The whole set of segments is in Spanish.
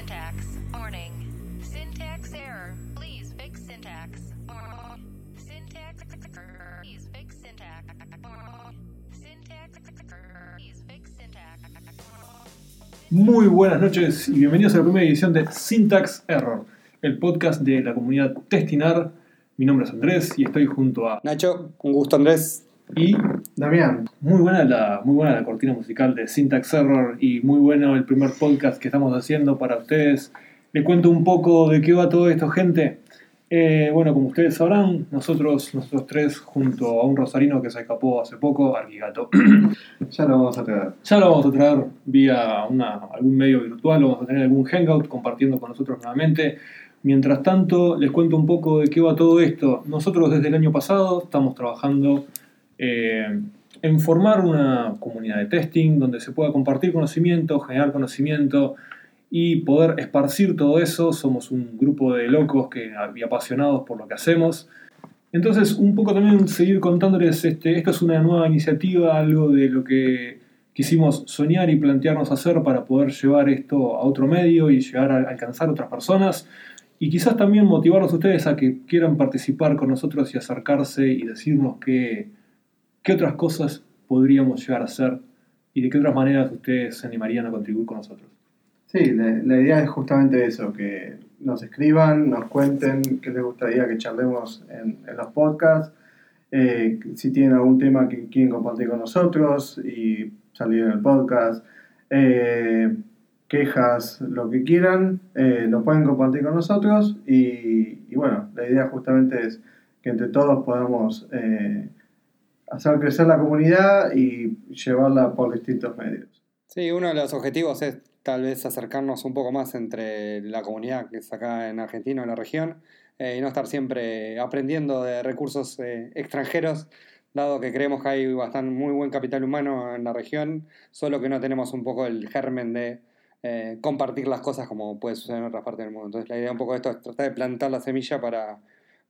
syntax. Warning. Syntax error. Please fix syntax. Syntax error. Please fix syntax. Syntax error. Please fix syntax. Muy buenas noches y bienvenidos a la primera edición de Syntax Error, el podcast de la comunidad Testinar. Mi nombre es Andrés y estoy junto a Nacho, un gusto Andrés. y Damián, muy buena la muy buena la cortina musical de Syntax Error y muy bueno el primer podcast que estamos haciendo para ustedes. Les cuento un poco de qué va todo esto, gente. Eh, bueno, como ustedes sabrán, nosotros, nosotros tres, junto a un rosarino que se escapó hace poco, Arquigato, ya lo vamos a traer. Ya lo vamos a traer vía una- algún medio virtual, vamos a tener algún hangout compartiendo con nosotros nuevamente. Mientras tanto, les cuento un poco de qué va todo esto. Nosotros desde el año pasado estamos trabajando eh, en formar una comunidad de testing donde se pueda compartir conocimiento, generar conocimiento y poder esparcir todo eso. Somos un grupo de locos que, y apasionados por lo que hacemos. Entonces, un poco también seguir contándoles, este, esto es una nueva iniciativa, algo de lo que quisimos soñar y plantearnos hacer para poder llevar esto a otro medio y llegar a alcanzar otras personas. Y quizás también motivarlos a ustedes a que quieran participar con nosotros y acercarse y decirnos qué, qué otras cosas podríamos llegar a hacer y de qué otras maneras ustedes se animarían a contribuir con nosotros. Sí, la, idea es justamente eso, que nos escriban, nos cuenten qué les gustaría que charlemos en, los podcasts, eh, si tienen algún tema que quieren compartir con nosotros y salir en el podcast, eh, quejas, lo que quieran, eh, lo pueden compartir con nosotros y, bueno, la idea justamente es que entre todos podamos hacer crecer la comunidad y llevarla por distintos medios. Sí, uno de los objetivos es tal vez acercarnos un poco más entre la comunidad que es acá en Argentina, en la región, eh, y no estar siempre aprendiendo de recursos eh, extranjeros, dado que creemos que hay bastante muy buen capital humano en la región, solo que no tenemos un poco el germen de eh, compartir las cosas como puede suceder en otras partes del mundo. Entonces la idea un poco de esto es tratar de plantar la semilla para,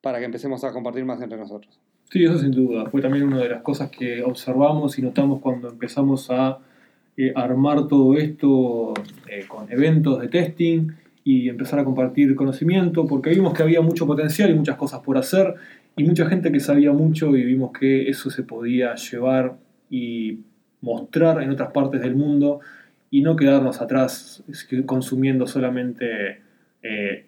para que empecemos a compartir más entre nosotros. Sí, eso sin duda. Fue también una de las cosas que observamos y notamos cuando empezamos a eh, armar todo esto eh, con eventos de testing y empezar a compartir conocimiento, porque vimos que había mucho potencial y muchas cosas por hacer y mucha gente que sabía mucho y vimos que eso se podía llevar y mostrar en otras partes del mundo y no quedarnos atrás consumiendo solamente eh,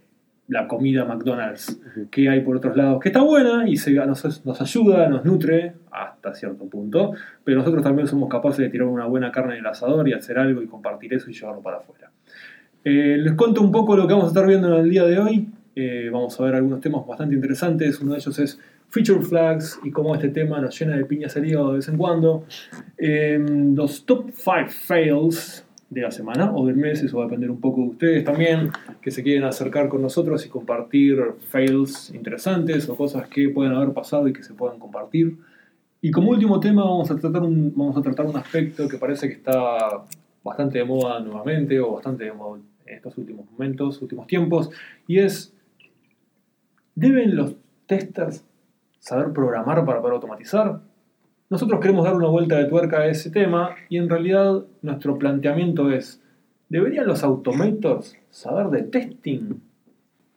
la comida McDonald's que hay por otros lados, que está buena y se, nos, nos ayuda, nos nutre hasta cierto punto, pero nosotros también somos capaces de tirar una buena carne en el asador y hacer algo y compartir eso y llevarlo para afuera. Eh, les cuento un poco lo que vamos a estar viendo en el día de hoy. Eh, vamos a ver algunos temas bastante interesantes. Uno de ellos es Feature Flags y cómo este tema nos llena de piñas al hígado de vez en cuando. Eh, los top 5 fails de la semana o del mes, eso va a depender un poco de ustedes también, que se quieren acercar con nosotros y compartir fails interesantes o cosas que pueden haber pasado y que se puedan compartir. Y como último tema vamos a tratar un, vamos a tratar un aspecto que parece que está bastante de moda nuevamente o bastante de moda en estos últimos momentos, últimos tiempos, y es, ¿deben los testers saber programar para poder automatizar? Nosotros queremos dar una vuelta de tuerca a ese tema y en realidad nuestro planteamiento es, ¿deberían los automators saber de testing?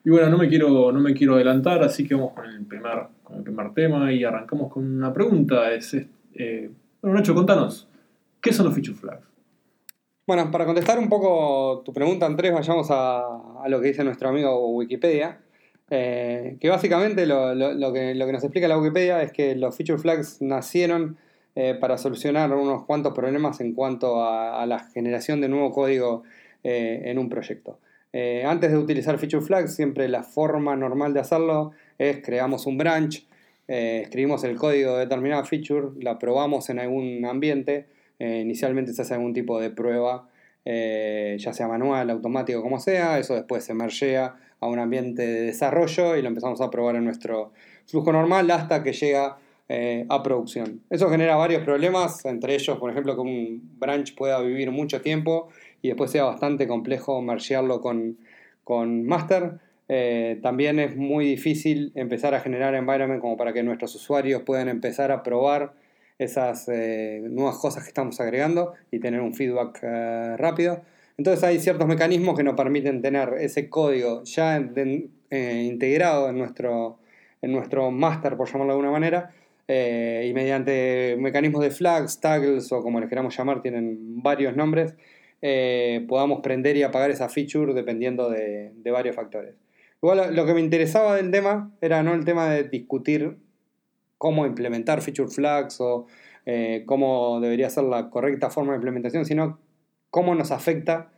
Y bueno, no me quiero, no me quiero adelantar, así que vamos con el primer, con el primer tema y arrancamos con una pregunta. Es, eh, bueno, Nacho, contanos, ¿qué son los feature flags? Bueno, para contestar un poco tu pregunta, Andrés, vayamos a, a lo que dice nuestro amigo Wikipedia. Eh, que básicamente lo, que, nos explica la Wikipedia es que los feature flags nacieron eh, para solucionar unos cuantos problemas en cuanto a, la generación de nuevo código eh, en un proyecto. Antes de utilizar feature flags, siempre la forma normal de hacerlo es creamos un branch, escribimos el código de determinada feature, la probamos en algún ambiente, inicialmente se hace algún tipo de prueba, ya sea manual, automático, como sea, eso después se mergea a un ambiente de desarrollo y lo empezamos a probar en nuestro flujo normal hasta que llega eh, a producción. Eso genera varios problemas, entre ellos, por ejemplo, que un branch pueda vivir mucho tiempo y después sea bastante complejo mergearlo con, con master. Eh, también es muy difícil empezar a generar environment como para que nuestros usuarios puedan empezar a probar esas eh, nuevas cosas que estamos agregando y tener un feedback rápido. Entonces hay ciertos mecanismos que nos permiten tener ese código ya eh, integrado en nuestro, en nuestro master, por llamarlo de alguna manera, eh, y mediante mecanismos de flags, tags o como les queramos llamar, tienen varios nombres, eh, podamos prender y apagar esa feature dependiendo de, varios factores. Igual lo- que me interesaba del tema era no el tema de discutir cómo implementar feature flags o cómo debería ser la correcta forma de implementación, sino cómo nos afecta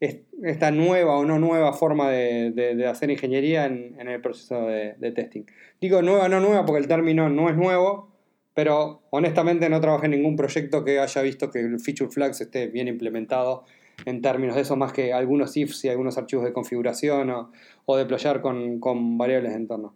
es- esta nueva o no nueva forma de, hacer ingeniería en, el proceso de, de testing. Digo nueva o no nueva porque el término no es nuevo, pero honestamente no trabajé en ningún proyecto que haya visto que el feature flags esté bien implementado en términos de eso, más que algunos ifs y algunos archivos de configuración o, o deployar con, con variables de entorno.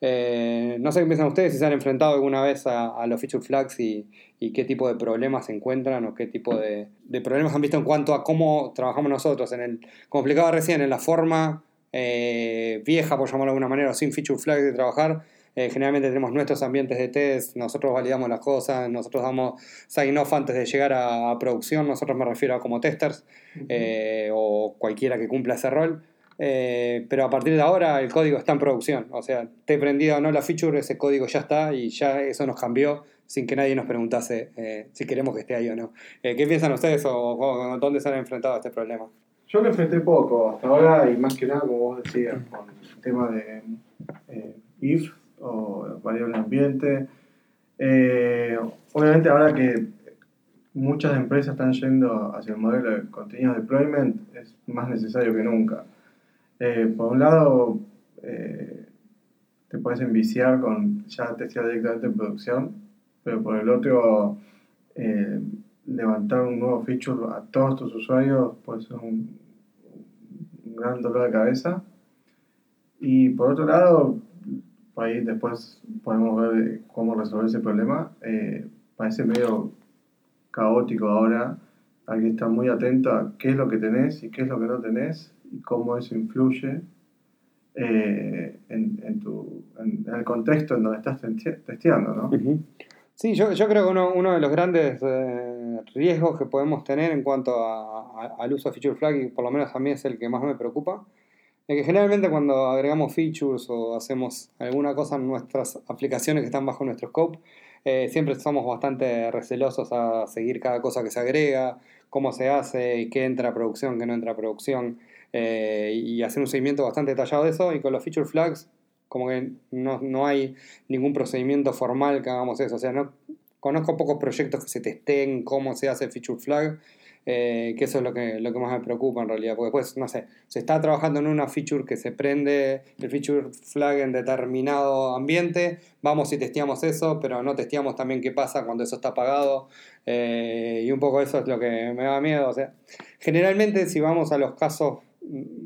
Eh, no sé qué piensan ustedes, si se han enfrentado alguna vez a, a los feature flags y, y qué tipo de problemas se encuentran o qué tipo de, de problemas han visto en cuanto a cómo trabajamos nosotros. En el, como explicaba recién, en la forma eh, vieja, por llamarlo de alguna manera, o sin feature flags de trabajar, eh, generalmente tenemos nuestros ambientes de test, nosotros validamos las cosas, nosotros damos sign off antes de llegar a, a producción, nosotros me refiero a como testers eh, o cualquiera que cumpla ese rol. Eh, pero a partir de ahora el código está en producción. O sea, te he prendido o no la feature, ese código ya está y ya eso nos cambió sin que nadie nos preguntase eh, si queremos que esté ahí o no. Eh, ¿Qué piensan ustedes o, o dónde se han enfrentado a este problema? Yo lo enfrenté poco hasta ahora y más que nada, como vos decías, con el tema de eh, if o variable ambiente. Eh, obviamente ahora que muchas empresas están yendo hacia el modelo de continuous deployment, es más necesario que nunca. Eh, por un lado, eh, te puedes enviciar con ya testear directamente en producción, pero por el otro, eh, levantar un nuevo feature a todos tus usuarios puede ser un, un gran dolor de cabeza. Y por otro lado, ahí después podemos ver cómo resolver ese problema. Parece medio caótico ahora. Hay que estar muy atento a qué es lo que tenés y qué es lo que no tenés y cómo eso influye eh, en, en, en, el contexto en donde estás teste- testeando, ¿no? Sí, yo, creo que uno, de los grandes eh, riesgos que podemos tener en cuanto a- al uso de feature flag, y por lo menos a mí es el que más me preocupa, es que generalmente cuando agregamos features o hacemos alguna cosa en nuestras aplicaciones que están bajo nuestro scope, eh, siempre somos bastante recelosos a seguir cada cosa que se agrega, cómo se hace, qué entra a producción, qué no entra a producción, eh, y hacer un seguimiento bastante detallado de eso, y con los feature flags como que no, no hay ningún procedimiento formal que hagamos eso. O sea, no conozco pocos proyectos que se testeen cómo se hace feature flag, eh, que eso es lo que, lo que más me preocupa en realidad. Porque después, no sé, se está trabajando en una feature que se prende el feature flag en determinado ambiente, vamos y testeamos eso, pero no testeamos también qué pasa cuando eso está apagado. eh, y un poco eso es lo que me da miedo. O sea, generalmente si vamos a los casos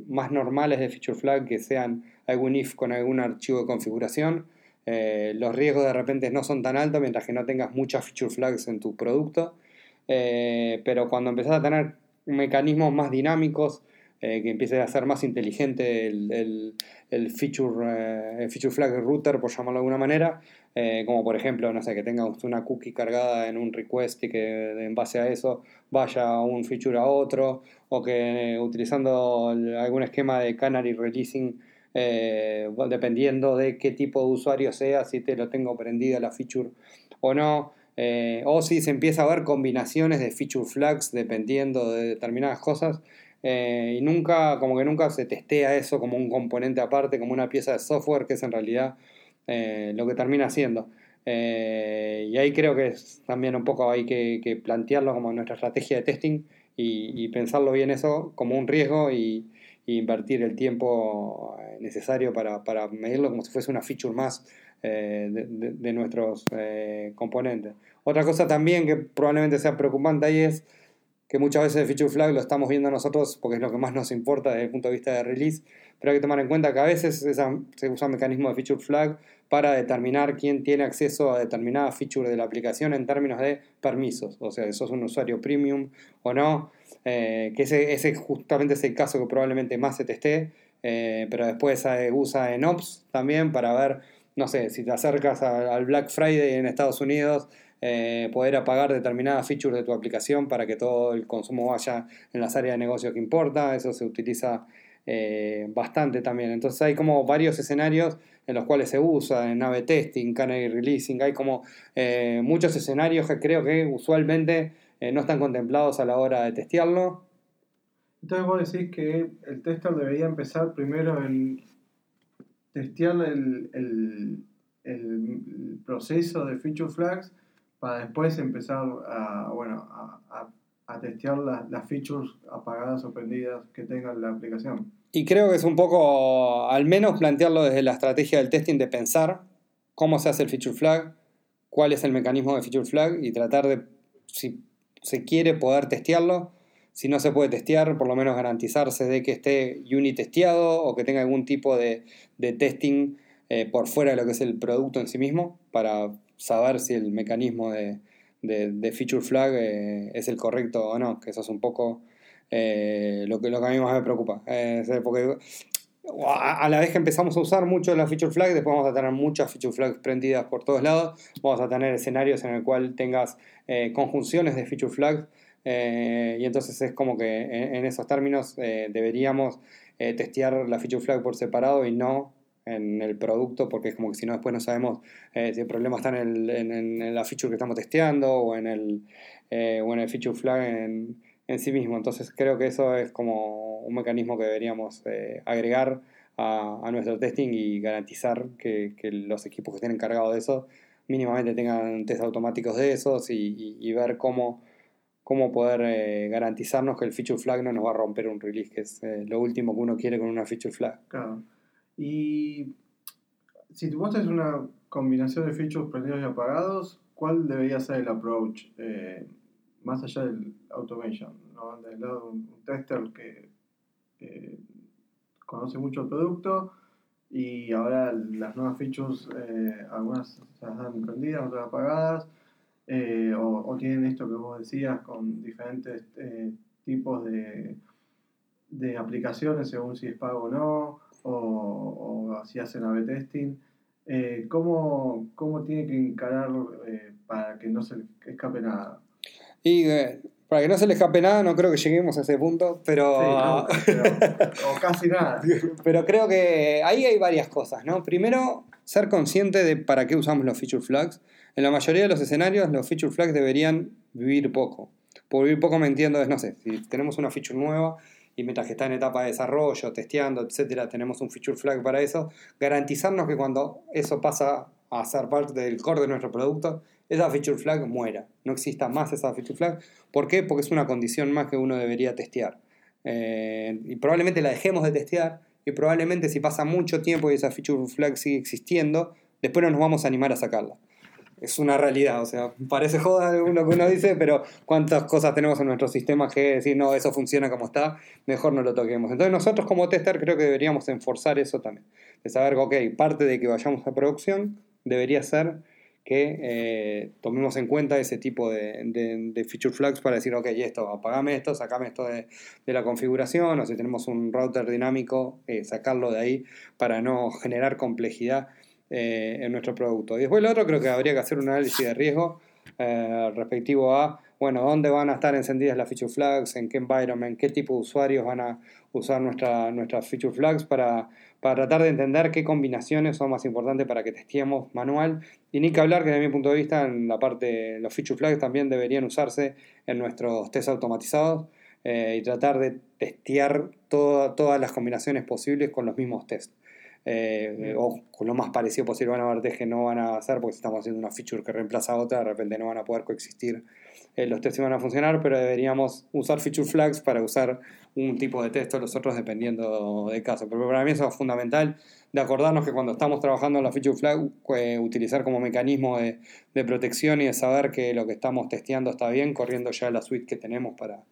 más normales de feature flag que sean algún if con algún archivo de configuración, eh, los riesgos de repente no son tan altos mientras que no tengas muchas feature flags en tu producto. Eh, pero cuando empezás a tener mecanismos más dinámicos, eh, que empiece a ser más inteligente el, el, feature, eh, feature flag router, por llamarlo de alguna manera, eh, como por ejemplo, no sé, que tenga una cookie cargada en un request y que en base a eso vaya un feature a otro, o que utilizando algún esquema de canary releasing, dependiendo de qué tipo de usuario sea, si te lo tengo prendido la feature o no, o si se empieza a ver combinaciones de feature flags dependiendo de determinadas cosas. Eh, y nunca, como que nunca se testea eso como un componente aparte, como una pieza de software, que es en realidad eh, lo que termina siendo. Eh, y ahí creo que también un poco hay que, plantearlo como nuestra estrategia de testing y, pensarlo bien eso como un riesgo y, invertir el tiempo necesario para, medirlo como si fuese una feature más de, de- nuestros componentes. Otra cosa también que probablemente sea preocupante ahí es que muchas veces el feature flag lo estamos viendo nosotros porque es lo que más nos importa desde el punto de vista de release, pero hay que tomar en cuenta que a veces se usa un mecanismo de feature flag para determinar quién tiene acceso a determinada feature de la aplicación en términos de permisos, o sea, si sos un usuario premium o no, eh, que ese, ese justamente es el caso que probablemente más se testee, eh, pero después eh, usa en Ops también para ver, no sé, si te acercas a- al Black Friday en Estados Unidos, eh, poder apagar determinadas features de tu aplicación para que todo el consumo vaya en las áreas de negocio que importa. Eso se utiliza eh, bastante también. Entonces hay como varios escenarios en los cuales se usa, en nave testing, canary releasing, hay como eh, muchos escenarios que creo que usualmente no están contemplados a la hora de testearlo. Entonces vos decís que el tester debería empezar primero en testear el, el, el proceso de feature flags para después empezar a, bueno, a, a, testear las features apagadas o prendidas que tenga la aplicación. Y creo que es un poco, al menos plantearlo desde la estrategia del testing, de pensar cómo se hace el feature flag, cuál es el mecanismo de feature flag y tratar de, si se quiere, poder testearlo. Si no se puede testear, por lo menos garantizarse de que esté unit testeado o que tenga algún tipo de, de testing eh, por fuera de lo que es el producto en sí mismo para saber si el mecanismo de, de, feature flag eh, es el correcto o no, que eso es un poco eh, lo, que, lo que a mí más me preocupa. porque a, la vez que empezamos a usar mucho la feature flag, después vamos a tener muchas feature flags prendidas por todos lados, vamos a tener escenarios en el cual tengas conjunciones de feature flags. Y entonces es como que en, esos términos deberíamos testear la feature flag por separado y no en el producto, porque es como que si no después no sabemos eh, si el problema está en, en, la feature que estamos testeando o en el, eh, o en el feature flag en, sí mismo. Entonces creo que eso es como un mecanismo que deberíamos eh, agregar a, a, nuestro testing y garantizar que, que, los equipos que estén encargados de eso mínimamente tengan test automáticos de esos y, ver cómo, cómo poder garantizarnos que el feature flag no nos va a romper un release, que es lo último que uno quiere con una feature flag. Claro. Y si tú es una combinación de features prendidos y apagados, ¿cuál debería ser el approach eh, más allá del automation? ¿no? Del lado de un, tester que, conoce mucho el producto y ahora las nuevas features, eh, algunas se las dan prendidas, otras apagadas, eh, o, tienen esto que vos decías con diferentes tipos de, de aplicaciones según si es pago o no o, o si hacen A-B testing, eh, ¿cómo, ¿cómo, tiene que encarar eh, para que no se escape nada? Y eh, para que no se le escape nada, no creo que lleguemos a ese punto, pero... o casi nada. Pero creo que ahí hay varias cosas, ¿no? Primero, ser consciente de para qué usamos los feature flags. En la mayoría de los escenarios, los feature flags deberían vivir poco. Por vivir poco me entiendo es, no sé, si tenemos una feature nueva y mientras que está en etapa de desarrollo, testeando, etcétera, tenemos un feature flag para eso, garantizarnos que cuando eso pasa a ser parte del core de nuestro producto, esa feature flag muera, no exista más esa feature flag. ¿Por qué? Porque es una condición más que uno debería testear. Eh, y probablemente la dejemos de testear y probablemente si pasa mucho tiempo y esa feature flag sigue existiendo, después no nos vamos a animar a sacarla es una realidad. O sea, parece joda lo que uno dice, pero cuántas cosas tenemos en nuestro sistema que decir, no, eso funciona como está, mejor no lo toquemos. Entonces nosotros como tester creo que deberíamos enforzar eso también. De saber que, ok, parte de que vayamos a producción debería ser que eh, tomemos en cuenta ese tipo de, feature flags para decir, ok, esto, apagame esto, sacame esto de, la configuración, o si tenemos un router dinámico, eh, sacarlo de ahí para no generar complejidad eh, en nuestro producto. Y después lo otro creo que habría que hacer un análisis de riesgo respectivo a, bueno, dónde van a estar encendidas las feature flags, en qué environment, qué tipo de usuarios van a usar nuestra, nuestras feature flags para, para tratar de entender qué combinaciones son más importantes para que testeemos manual. Y ni que hablar que desde mi punto de vista en la parte, los feature flags también deberían usarse en nuestros tests automatizados. Eh, y tratar de testear todas las combinaciones posibles con los mismos tests. Eh, o con lo más parecido posible van a haber que no van a hacer porque estamos haciendo una feature que reemplaza a otra, de repente no van a poder coexistir. Eh, los tests van a funcionar, pero deberíamos usar feature flags para usar un tipo de test o los otros dependiendo del caso. Pero para mí eso es fundamental de acordarnos que cuando estamos trabajando en la feature flag, eh, utilizar como mecanismo de, de, protección y de saber que lo que estamos testeando está bien, corriendo ya la suite que tenemos para,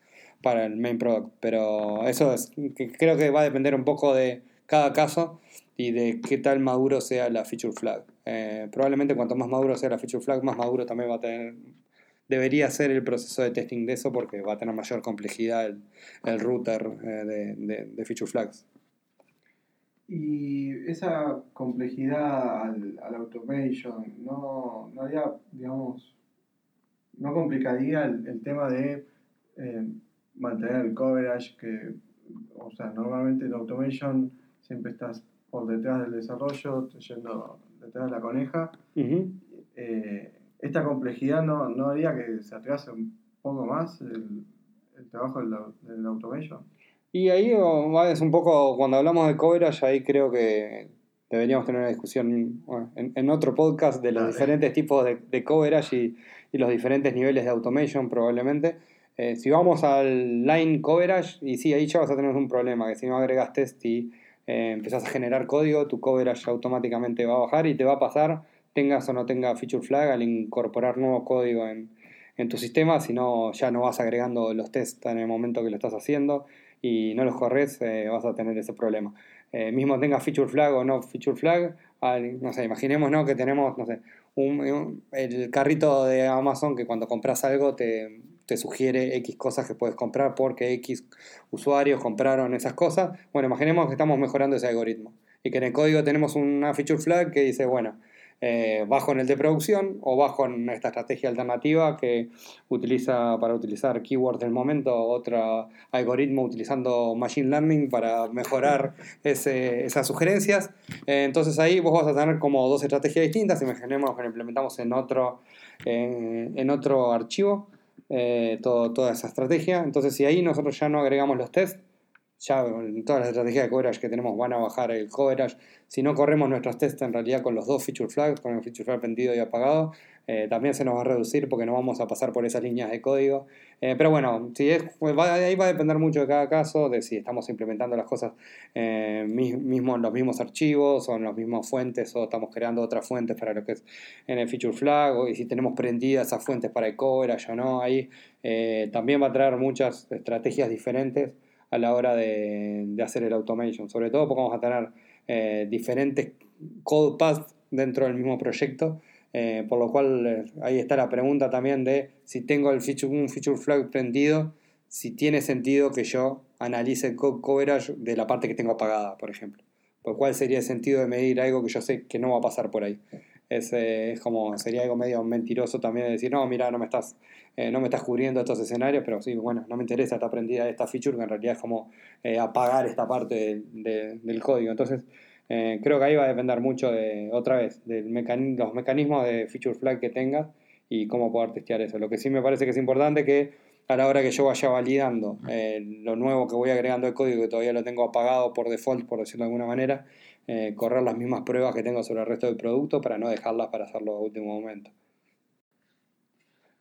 para el main product. Pero eso es, que creo que va a depender un poco de cada caso y de qué tal maduro sea la feature flag. Eh, probablemente cuanto más maduro sea la feature flag, más maduro también va a tener, debería ser el proceso de testing de eso porque va a tener mayor complejidad el, el router eh, de, de, feature flags. Y esa complejidad al, al automation, ¿no, no había, digamos, no complicaría el, el tema de eh, mantener el coverage, que, o sea, normalmente en automation siempre estás por detrás del desarrollo, yendo detrás de la coneja. Eh, esta complejidad no, no haría que se atrase un poco más el, el trabajo del, del automation. Y ahí es un poco, cuando hablamos de coverage, ahí creo que deberíamos tener una discusión bueno, en, en otro podcast de los Dale. diferentes tipos de, de coverage y, y los diferentes niveles de automation probablemente. Eh, si vamos al line coverage, y sí, ahí ya vas a tener un problema, que si no agregas test y eh, empezás a generar código, tu coverage automáticamente va a bajar y te va a pasar, tengas o no tengas feature flag, al incorporar nuevo código en, en tu sistema, si no ya no vas agregando los tests en el momento que lo estás haciendo y no los corres, eh, vas a tener ese problema. Eh, mismo tengas feature flag o no feature flag, al- no sé, imaginemos ¿no? que tenemos, no sé, un- el carrito de Amazon que cuando compras algo te, te sugiere X cosas que puedes comprar porque X usuarios compraron esas cosas. Bueno, imaginemos que estamos mejorando ese algoritmo y que en el código tenemos una feature flag que dice, bueno, eh, bajo en el de producción o bajo en esta estrategia alternativa que utiliza para utilizar keywords del momento, otro algoritmo utilizando machine learning para mejorar ese- esas sugerencias. Eh, entonces ahí vos vas a tener como dos estrategias distintas. Imaginemos que lo implementamos en otro, eh, en otro archivo eh, todo- toda esa estrategia. Entonces si ahí nosotros ya no agregamos los tests, ya todas las estrategias de coverage que tenemos van a bajar el coverage. Si no corremos nuestros tests en realidad con los dos feature flags, con el feature flag prendido y apagado, eh, también se nos va a reducir porque no vamos a pasar por esas líneas de código. Eh, pero bueno, si es, pues va- ahí va a depender mucho de cada caso, de si estamos implementando las cosas eh, mi- mismo en los mismos archivos o en las mismas fuentes o estamos creando otras fuentes para lo que es en el feature flag o, y si tenemos prendidas esas fuentes para el coverage o no. Ahí eh, también va a traer muchas estrategias diferentes a la hora de, de hacer el automation. Sobre todo porque vamos a tener eh, diferentes code paths dentro del mismo proyecto. eh, por lo cual eh, ahí está la pregunta también de si tengo el feature, un feature flag prendido, si tiene sentido que yo analice el code coverage de la parte que tengo apagada, por ejemplo. Por cuál sería el sentido de medir algo que yo sé que no va a pasar por ahí. Es, como, sería algo medio mentiroso también de decir, no, mira, no me estás, eh, no me estás cubriendo estos escenarios, pero sí, bueno, no me interesa, está prendida esta feature, que en realidad es como eh, apagar esta parte de- de- del código. Entonces, eh, creo que ahí va a depender mucho de, otra vez, de los mecanismos de feature flag que tengas y cómo poder testear eso. Lo que sí me parece que es importante que a la hora que yo vaya validando eh, lo nuevo que voy agregando al código, que todavía lo tengo apagado por default, por decirlo de alguna manera, eh, correr las mismas pruebas que tengo sobre el resto del producto para no dejarlas para hacerlo a último momento.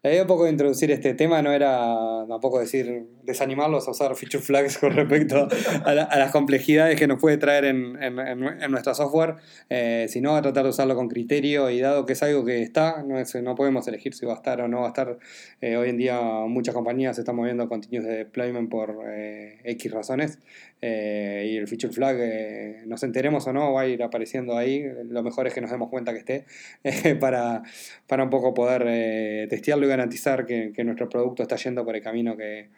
La idea un poco de introducir este tema no era tampoco decir desanimarlos a usar feature flags con respecto a, la- a las complejidades que nos puede traer en, en, nuestra software, eh, sino a tratar de usarlo con criterio y dado que es algo que está, no, es- no podemos elegir si va a estar o no va a estar. Eh, hoy en día muchas compañías se están moviendo continuos de deployment por eh, X razones eh, y el feature flag, eh, nos enteremos o no, va a ir apareciendo ahí. Lo mejor es que nos demos cuenta que esté eh, para, para un poco poder eh, testearlo y garantizar que, que nuestro producto está yendo por el camino que,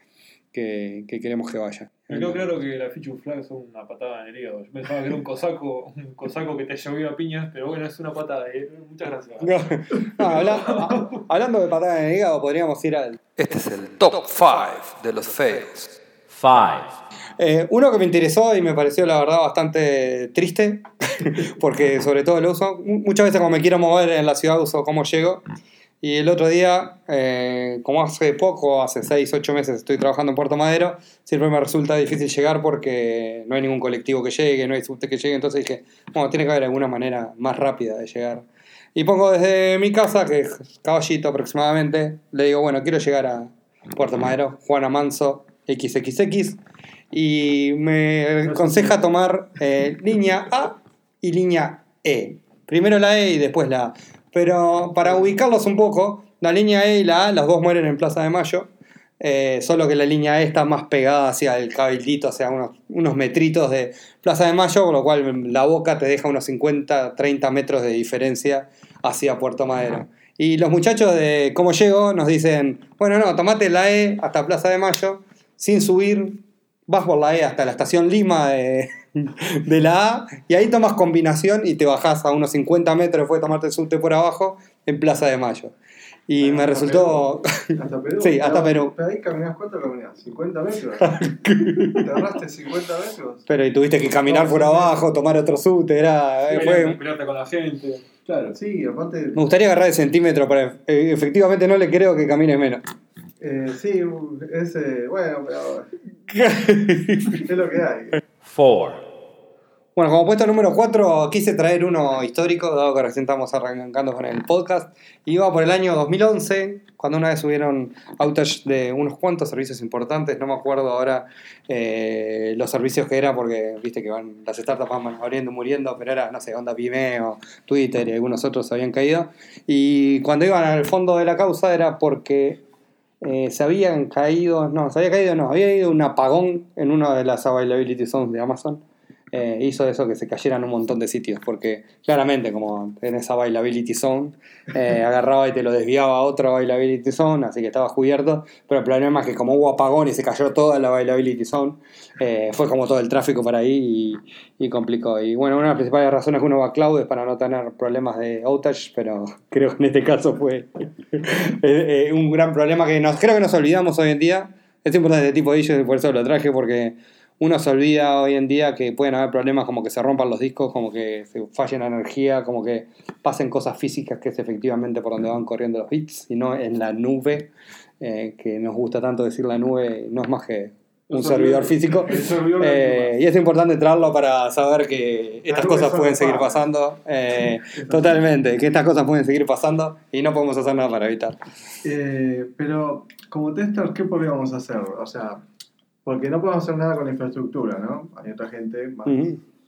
que, que queremos que vaya. Me quedó claro que la feature flag son una patada en el hígado. Yo pensaba que era un cosaco, un cosaco que te llovía a piñas, pero bueno, es una patada. Muchas gracias. No, no, habla- a- hablando de patada en el hígado, podríamos ir al... Este es el top 5 de los fails. Five. Eh, uno que me interesó y me pareció la verdad bastante triste, porque sobre todo lo uso, mu- muchas veces cuando me quiero mover en la ciudad uso cómo llego. Y el otro día, eh, como hace poco, hace 6, 8 meses estoy trabajando en Puerto Madero, siempre me resulta difícil llegar porque no hay ningún colectivo que llegue, no hay subte que llegue, entonces dije, bueno, tiene que haber alguna manera más rápida de llegar. Y pongo desde mi casa, que es caballito aproximadamente, le digo, bueno, quiero llegar a Puerto Madero, Juana Manso, XXX, y me aconseja tomar eh, línea A y línea E. Primero la E y después la A. Pero para ubicarlos un poco, la línea E y la A, las dos mueren en Plaza de Mayo. eh, solo que la línea E está más pegada hacia el cabildito, sea, unos, unos metritos de Plaza de Mayo, con lo cual la boca te deja unos 50, 30 metros de diferencia hacia Puerto Madero. Y los muchachos de Cómo Llego nos dicen, bueno, no, tomate la E hasta Plaza de Mayo, sin subir, vas por la E hasta la estación Lima de, de la A, y ahí tomas combinación y te bajás a unos 50 metros después de tomarte el subte por abajo en Plaza de Mayo. Y me Hasta resultó... Hasta Perú. Sí, hasta Perú. Pero ahí caminás, ¿cuánto caminás? ¿50 metros? ¿Te ahorraste 50 metros? Pero y tuviste que caminar por abajo, tomar otro subte, era... eh, fue... con la gente. Claro. Sí, aparte. Me gustaría agarrar el centímetro para... eh, efectivamente no le creo que camines menos. Eh, sí, es. eh, bueno, pero. es lo que hay. 4. Bueno, como puesto número 4, quise traer uno histórico, dado que recién estamos arrancando con el podcast. Iba por el año 2011, cuando una vez hubieron outage de unos cuantos servicios importantes, no me acuerdo ahora eh, los servicios que era, porque viste que van, las startups van abriendo y muriendo, pero era, no sé, Onda Vimeo, Twitter y algunos otros habían caído. Y cuando iban al fondo de la causa era porque eh, se habían caído, no, se había caído, no, había ido un apagón en una de las availability zones de Amazon. Eh, hizo eso que se cayeran un montón de sitios, porque claramente como en esa availability zone, eh, agarraba y te lo desviaba a otra availability zone, así que estaba cubierto, pero el problema es que como hubo apagón y se cayó toda la availability zone, eh, fue como todo el tráfico para ahí y, complicó. Y bueno, una de las principales razones que uno va a cloud es para no tener problemas de outage, pero creo que en este caso fue eh, un gran problema que nos, creo que nos olvidamos hoy en día. Es importante este tipo de issues por eso lo traje, porque uno se olvida hoy en día que pueden haber problemas como que se rompan los discos, como que se falle la energía, como que pasen cosas físicas que es efectivamente por donde van corriendo los bits y no en la nube, eh, que nos gusta tanto decir la nube, no es más que un servidor servidor- físico. servidor Eh, y es importante traerlo para saber que estas cosas pueden seguir pasando. eh, totalmente, que estas cosas pueden seguir pasando y no podemos hacer nada para evitar. Pero, como testers, ¿qué podríamos hacer? O sea, porque no podemos hacer nada con la infraestructura, ¿no? Hay otra gente más.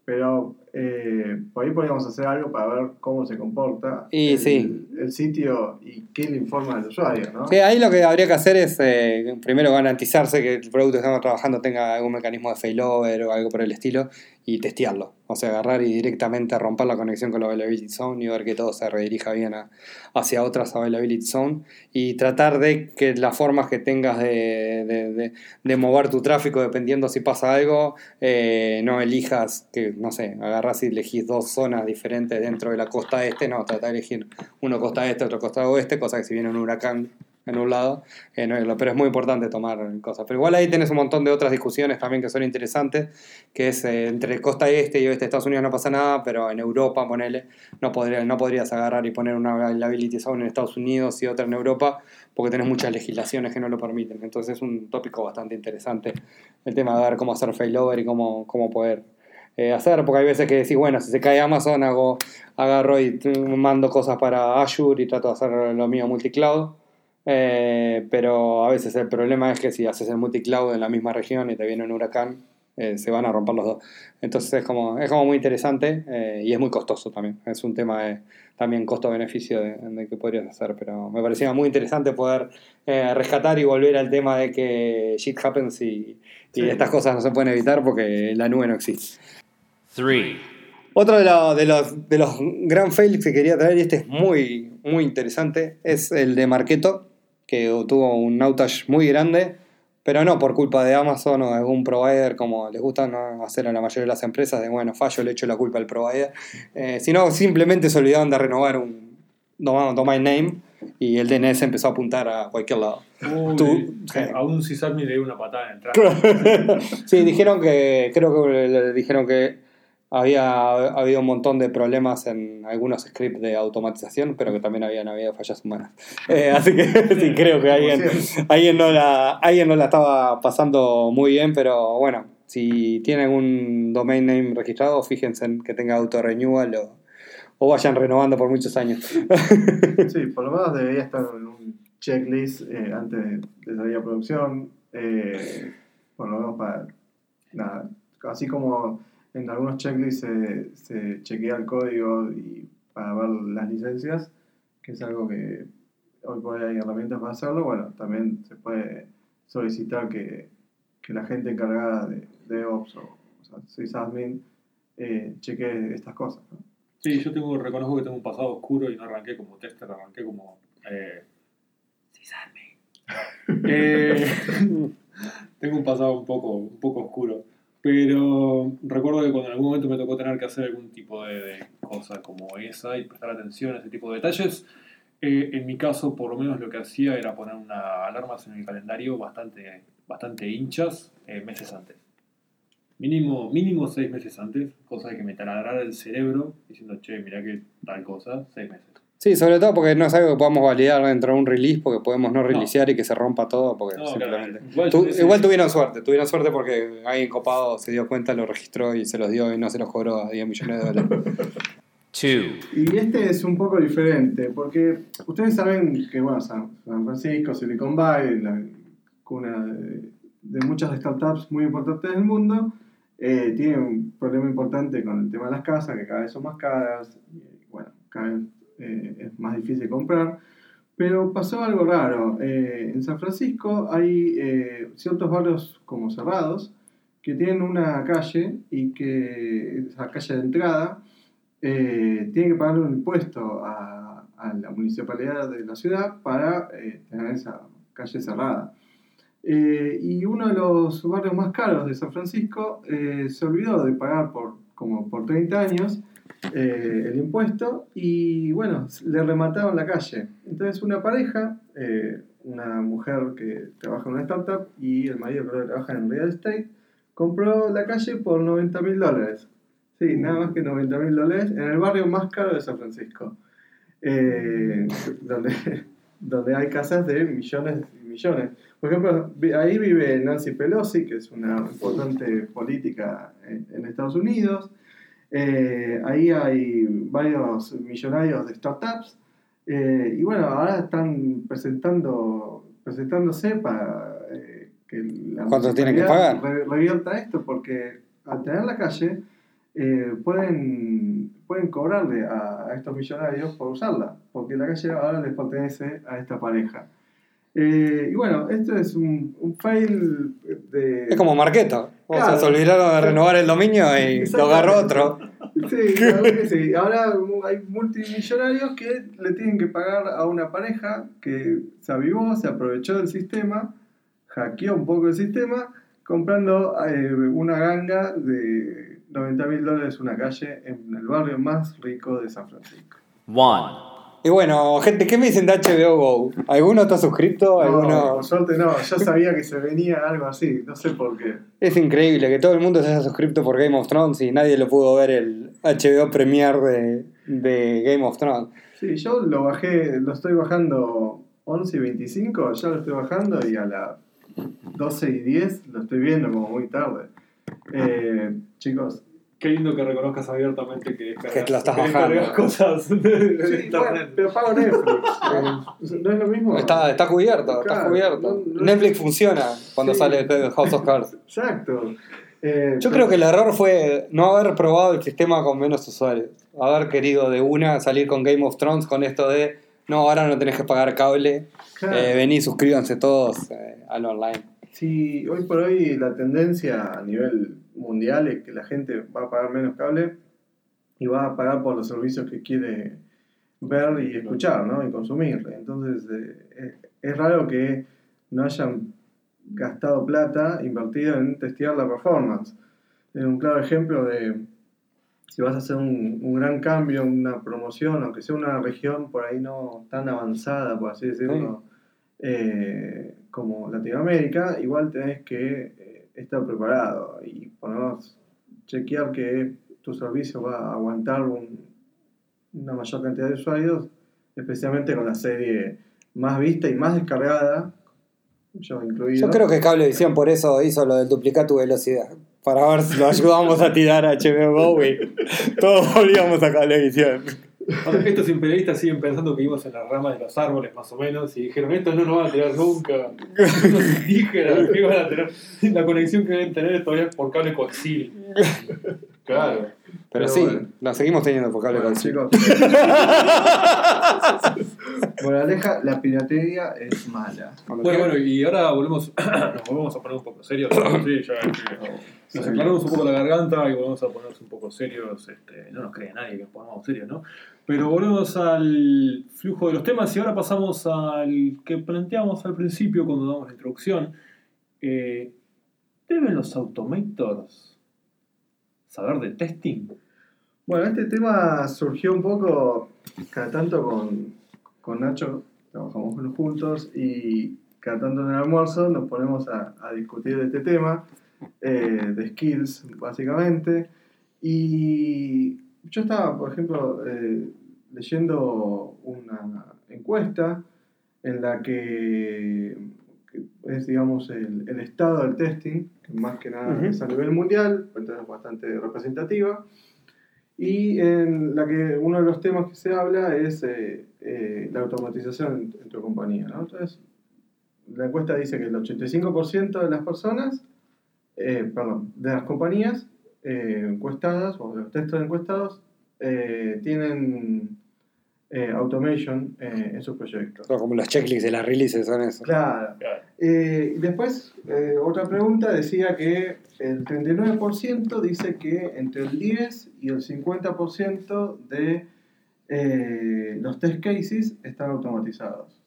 Pero eh, por ahí podríamos hacer algo para ver cómo se comporta Y el, sí. el sitio y qué le informa al usuario, ¿no? Sí, ahí lo que habría que hacer es eh, primero garantizarse que el producto que estamos trabajando tenga algún mecanismo de failover o algo por el estilo y testearlo. O sea, agarrar y directamente romper la conexión con la availability zone y ver que todo se redirija bien a- hacia otras availability zone y tratar de que las formas que tengas de, de- de- de mover tu tráfico dependiendo si pasa algo, eh, no elijas que, no sé, agarras y elegís dos zonas diferentes dentro de la costa este, no, trata de elegir uno costa este, otro costa oeste, cosa que si viene un huracán en un lado, eh, no pero es muy importante tomar cosas. Pero igual ahí tenés un montón de otras discusiones también que son interesantes, que es eh, entre costa este y oeste de Estados Unidos no pasa nada, pero en Europa, ponele, no, podría, no podrías agarrar y poner una availability zone en Estados Unidos y otra en Europa, porque tenés muchas legislaciones que no lo permiten. Entonces es un tópico bastante interesante el tema de ver cómo hacer failover y cómo, cómo poder eh, hacer, porque hay veces que decís, bueno, si se cae Amazon, hago, agarro y mando cosas para Azure y trato de hacer lo mío multicloud. Eh, pero a veces el problema es que si haces el multicloud en la misma región y te viene un huracán, eh, se van a romper los dos. Entonces es como, es como muy interesante eh, y es muy costoso también. Es un tema de también costo-beneficio de, de que podrías hacer, pero me parecía muy interesante poder eh, rescatar y volver al tema de que shit happens y, y Sí. estas cosas no se pueden evitar porque la nube no existe. 3. Otro de, lo- de los, de los gran fails que quería traer, y este es muy, muy interesante, es el de Marketo, que tuvo un outage muy grande, pero no por culpa de Amazon o de algún provider, como les gusta ¿no? hacer a la mayoría de las empresas, de bueno, fallo, le echo la culpa al provider, eh, sino simplemente se olvidaron de renovar un domain, domain name y el DNS empezó a apuntar a cualquier lado. Uy, Tú- sí, a un sysadmin le dio una patada en el traje. Sí, dijeron que, creo que le dijeron que había habido un montón de problemas en algunos scripts de automatización, pero que también habían habido fallas humanas. Eh, así que sí, creo que alguien, alguien, no la, alguien no la estaba pasando muy bien, pero bueno, si tienen un domain name registrado, fíjense en que tenga auto-renewal o, o vayan renovando por muchos años. Sí, por lo menos debería estar en un checklist eh, antes de, salir a producción. eh, por lo menos para. Nada, así como en algunos checklists se, se chequea el código y para ver las licencias, que es algo que hoy por hoy hay herramientas para hacerlo. Bueno, también se puede solicitar que, que la gente encargada de DevOps o, o sea, sysadmin eh, chequee estas cosas. ¿no? Sí, yo tengo, reconozco que tengo un pasado oscuro y no arranqué como tester, arranqué como. Eh, Eh, tengo un pasado un poco, un poco oscuro. Pero recuerdo que cuando en algún momento me tocó tener que hacer algún tipo de, de cosa como esa y prestar atención a ese tipo de detalles, Eh, en mi caso, por lo menos lo que hacía era poner una alarmas en el calendario bastante, bastante hinchas eh, meses antes. Mínimo, mínimo seis meses antes, cosa de que me taladrara el cerebro diciendo, che, mirá que tal cosa, seis meses. Sí, sobre todo porque no es algo que podamos validar dentro de un release, porque podemos no releasear y que se rompa todo, porque No, simplemente... claro, igual Tu- ese- igual tuvieron suerte, tuvieron suerte porque alguien copado se dio cuenta, lo registró y se los dio y no se los cobró a 10 millones de dólares. two, Y este es un poco diferente, porque ustedes saben que, bueno, San, San Francisco, Silicon Valley, la cuna de, de muchas startups muy importantes del mundo, eh, tiene un problema importante con el tema de las casas, que cada vez son más caras, y bueno, cada vez eh, es más difícil comprar. Pero pasó algo raro. Eh, en San Francisco hay eh, ciertos barrios como cerrados que tienen una calle y que esa calle de entrada eh, tiene que pagarle un impuesto a, a la municipalidad de la ciudad para eh, tener esa calle cerrada. Eh, y uno de los barrios más caros de San Francisco eh, se olvidó de pagar por como por 30 años eh, el impuesto y bueno, le remataron la calle. Entonces una pareja, eh, una mujer que trabaja en una startup y el marido que trabaja en real estate, compró la calle por 90 mil dólares. Sí, nada más que 90 mil dólares en el barrio más caro de San Francisco. Eh, donde, donde hay casas de millones y millones. Por ejemplo, ahí vive Nancy Pelosi, que es una importante política en, en Estados Unidos. Eh, ahí hay varios millonarios de startups. Eh, y bueno, ahora están presentando, presentándose para eh, que la ¿Cuánto tienen que pagar? re- revierta esto, porque al tener la calle eh, pueden, pueden cobrarle a, a estos millonarios por usarla, porque la calle ahora les pertenece a esta pareja. Eh, y bueno, esto es un, un fail de... Es como Marqueto. O sea, Claro. se olvidaron de renovar el dominio y lo agarró otro. Sí, que sí. Ahora hay multimillonarios que le tienen que pagar a una pareja que se avivó, se aprovechó del sistema, hackeó un poco el sistema, comprando eh, una ganga de 90 mil dólares una calle en el barrio más rico de San Francisco. one, Y bueno, gente, ¿qué me dicen de HBO Go? ¿Alguno está suscrito? No, ¿Alguno? por suerte no, yo sabía que se venía algo así, no sé por qué. Es increíble que todo el mundo se haya suscrito por Game of Thrones y nadie lo pudo ver el HBO Premiere de, de Game of Thrones. Sí, yo lo bajé, lo estoy bajando 11 y 25, ya lo estoy bajando y a las 12 y 10 lo estoy viendo como muy tarde. Eh, chicos, Qué lindo que reconozcas abiertamente que descargas, Que lo estás que bajando. cosas de, de sí, internet. bueno, pero pago Netflix. eh, ¿No es lo mismo? Está, está cubierto, está cubierto. no- no- Netflix funciona cuando Sí. sale House of Cards. Exacto. Eh, Yo pero- creo que el error fue no haber probado el sistema con menos usuarios. Haber querido de una salir con Game of Thrones con esto de no, ahora no tenés que pagar cable. Claro. Eh, vení, suscríbanse todos eh, al online. Sí, hoy por hoy la tendencia a nivel mundial es que la gente va a pagar menos cable y va a pagar por los servicios que quiere ver y escuchar, ¿no? Y consumir. Entonces, eh, eh, es raro que no hayan gastado plata invertido en testear la performance. Es un claro ejemplo de si vas a hacer un, un gran cambio, una promoción, aunque sea una región por ahí no tan avanzada, por así decirlo, eh, como Latinoamérica, igual tenés que eh, estar preparado y menos chequear que tu servicio va a aguantar un- una mayor cantidad de usuarios, especialmente con la serie más vista y más descargada. Yo creo que Cablevisión por eso hizo lo del duplicar tu velocidad. Para ver si lo ayudamos a tirar a HBO Go y todos volvíamos a Cablevisión. Ahora, estos imperialistas siguen pensando que vivimos en la rama de los árboles, más o menos, y dijeron: Esto no nos van a tirar nunca. Estos indígenas que van a tener. La conexión que deben tener todavía es por cable coaxil. Claro. Pero, Pero sí, bueno. la seguimos teniendo por cable Bueno, consigo. chicos. Moraleja, la piratería es mala. Bueno, bueno, y ahora volvemos, nos volvemos a poner un poco serios. Sí, ya que nos aclaramos un poco la garganta y volvemos a ponernos un poco serios. Este, no nos cree nadie que nos pongamos serios, ¿no? Pero volvemos al flujo de los temas y ahora pasamos al que planteamos al principio cuando damos la introducción. Eh, ¿Deben los automators saber de testing? Bueno, este tema surgió un poco cada tanto con, con Nacho trabajamos juntos y cada tanto en el almuerzo nos ponemos a, a discutir de este tema, eh, de skills básicamente. Y yo estaba, por ejemplo, eh, leyendo una encuesta en la que, que es, digamos, el, el estado del testing, que más que nada es a nivel mundial, entonces es bastante representativa. Y en la que uno de los temas que se habla es eh, eh, la automatización en, en tu compañía. ¿no? Entonces, la encuesta dice que el 85% de las personas, eh, perdón, de las compañías eh, encuestadas o de los textos encuestados eh, tienen eh, automation eh, en sus proyectos. Son como los checklists de las releases son eso. Claro. Claro. Eh, después, eh, otra pregunta decía que el 39% dice que entre el 10 y el 50% de eh, los test cases están automatizados.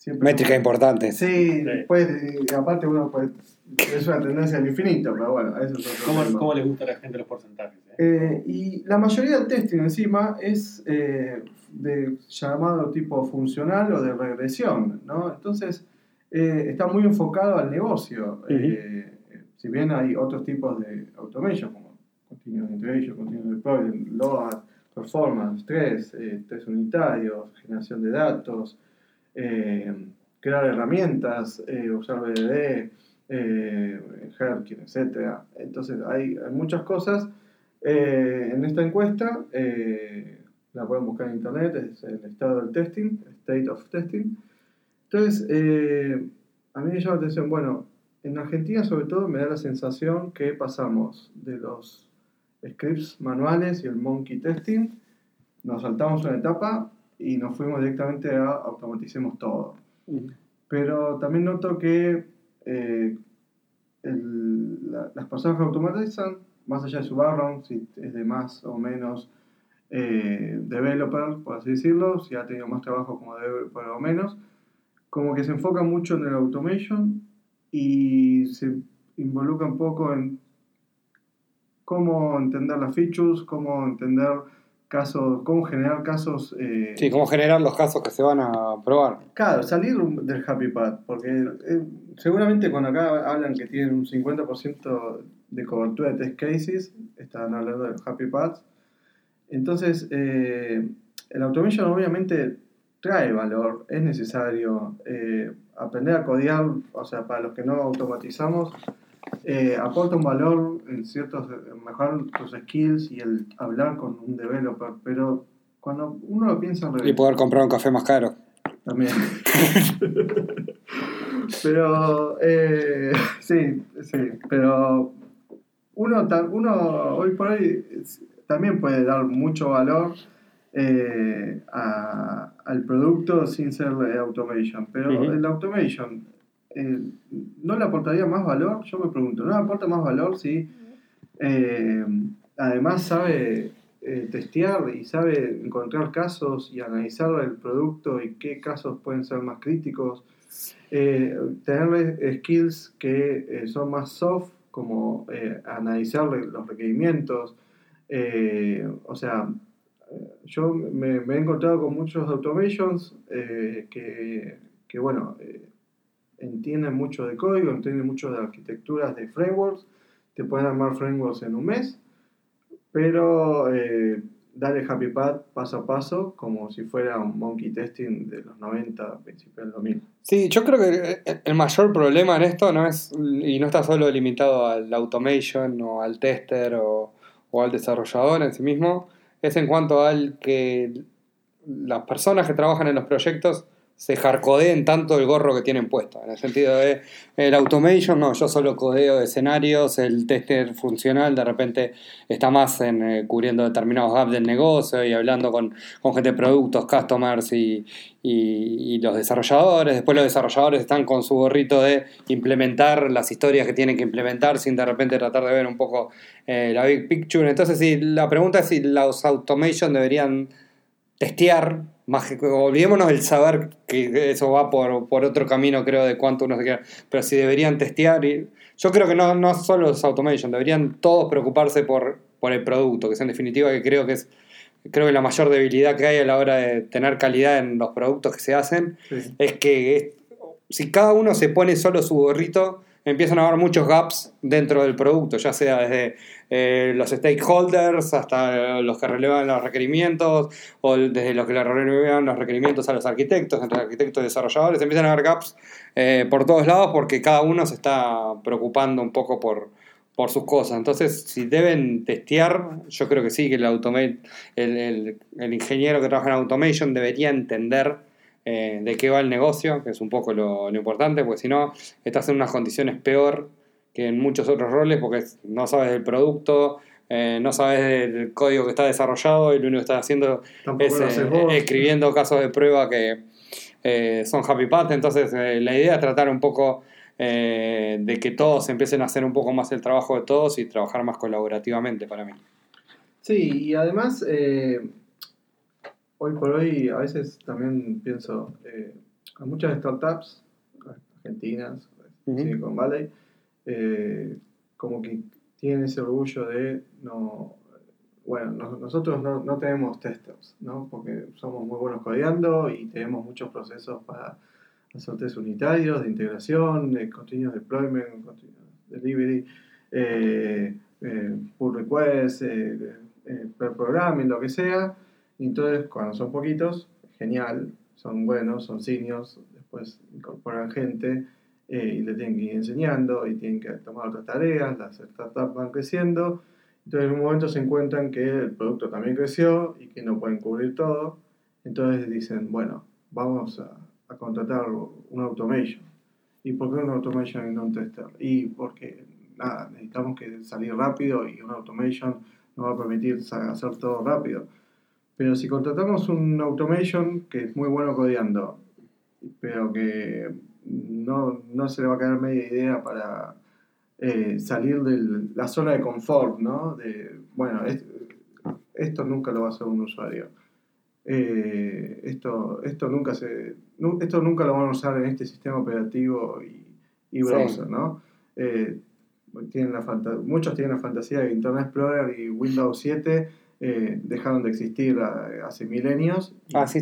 Siempre- Métrica importante. Sí, después, eh, aparte uno puede, es una tendencia al infinito, pero bueno, eso es otro ¿Cómo, cómo les gusta a la gente los porcentajes? eh? Eh, y la mayoría del testing encima es eh, de llamado tipo funcional o de regresión, ¿no? Entonces eh, está muy enfocado al negocio. Eh, si bien hay otros tipos de automation como continuous integration, continuous deployment, load, performance, stress, eh, test unitarios, generación de datos, crear herramientas, eh, usar BDD, eh, Herkin, etc. Entonces hay, hay muchas cosas eh, en esta encuesta, eh, la pueden buscar en internet, es el estado del testing, state of testing. Entonces, eh, a mí me llama la atención, bueno, en Argentina sobre todo me da la sensación que pasamos de los scripts manuales y el monkey testing, nos saltamos una etapa y nos fuimos directamente a automaticemos todo. Pero también noto que eh, el- la- las personas que automatizan, más allá de su background, si es de más o menos eh, developer, por así decirlo, si ha tenido más trabajo como developer o menos, como que se enfoca mucho en el automation y se involucra un poco en cómo entender las features, cómo entender casos, cómo generar casos eh, Sí, cómo generar los casos que se van a probar. Claro, salir del happy path, porque eh, seguramente cuando acá hablan que tienen un 50% de cobertura de test cases, están hablando del happy path. Entonces, eh, el automation obviamente trae valor, es necesario aprender a codear, o sea, para los que no automatizamos, eh, aporta un valor en ciertos, mejorar tus skills y el hablar con un developer, pero cuando uno lo piensa al Y revés, poder comprar un café más caro. también. pero, eh, sí, sí, pero uno, uno hoy por hoy también puede dar mucho valor eh, a- al producto sin ser automation, pero Ujú. el automation eh, no le aportaría más valor, yo me pregunto, ¿no le aporta más valor si eh, además sabe eh, testear y sabe encontrar casos y analizar el producto y qué casos pueden ser más críticos. Tener skills que son más soft, como analizar los requerimientos. O sea, yo me, me he encontrado con muchos automations que, que, bueno, entienden mucho de código, entienden mucho de arquitecturas de frameworks, te pueden armar frameworks en un mes, pero eh, dale happy path paso a paso como si fuera un monkey testing de los 90, principios del 2000. Sí, yo creo que el- mayor problema en esto no es, y no está solo limitado al automation o al tester o, o al desarrollador en sí mismo, es en cuanto al que las personas que trabajan en los proyectos se hardcodeen tanto el gorro que tienen puesto. En el sentido de el automation, no, yo solo codeo escenarios, el tester funcional de repente está más en eh, cubriendo determinados gaps del negocio y hablando con, con gente de productos, customers y, y- los desarrolladores. Después los desarrolladores están con su gorrito de implementar las historias que tienen que implementar sin de repente tratar de ver un poco eh, la big picture. Entonces, sí, la pregunta es si los automation deberían testear, más que, olvidémonos del saber que eso va por, por otro camino, creo, de cuánto uno se quiera, pero si deberían testear, y, yo creo que no, no solo los automation, deberían todos preocuparse por, por el producto, que es en definitiva que creo que es creo que la mayor debilidad que hay a la hora de tener calidad en los productos que se hacen Sí. es que es- si cada uno se pone solo su gorrito, empiezan a haber muchos gaps dentro del producto, ya sea desde eh, los stakeholders hasta los que relevan los requerimientos, o desde los que le relevan los requerimientos a los arquitectos, entre arquitectos y desarrolladores, empiezan a haber gaps eh, por todos lados porque cada uno se está preocupando un poco por, por sus cosas. Entonces, si deben testear, yo creo que sí, que el, automate, el, el- el ingeniero que trabaja en automation debería entender eh, de qué va el negocio, que es un poco lo, lo importante, porque si no, estás en unas condiciones peor que en muchos otros roles, porque no sabes del producto, eh, no sabes del código que está desarrollado y lo único que estás haciendo Tampoco es eh, escribiendo casos de prueba que eh, son happy path. Entonces, eh, la idea es tratar un poco eh, de que todos empiecen a hacer un poco más el trabajo de todos y trabajar más colaborativamente para mí. Sí, y además, eh, hoy por hoy, a veces también pienso, eh, hay muchas startups argentinas, Ujú. Silicon Valley, eh, como que tienen ese orgullo de no. Bueno, no- nosotros no, no tenemos testers, ¿no? Porque somos muy buenos codeando y tenemos muchos procesos para hacer test unitarios, de integración, de continuous deployment, continuous delivery, eh, eh, pull request, eh, per programming, lo que sea. Entonces, cuando son poquitos, genial, son buenos, son seniors, después incorporan gente eh, y le tienen que ir enseñando y tienen que tomar otras tareas, las startups van creciendo. Entonces, en un momento se encuentran que el producto también creció y que no pueden cubrir todo. Entonces dicen, bueno, vamos a, a contratar un automation. ¿Y por qué un automation y no un tester? Y porque nada, necesitamos que salir rápido y un automation nos va a permitir hacer todo rápido. Pero si contratamos un automation que es muy bueno codeando, pero que no, no se le va a caer media idea para eh, salir de la zona de confort, ¿no? De, bueno, es- esto nunca lo va a hacer un usuario. Eh, esto, esto, nunca se, nu- esto nunca lo van a usar en este sistema operativo y, y Sí. browser, ¿no? Eh, tienen la muchos tienen la fantasía de Internet Explorer y Windows 7 eh, dejaron de existir a- hace milenios. Ah, ¿sí?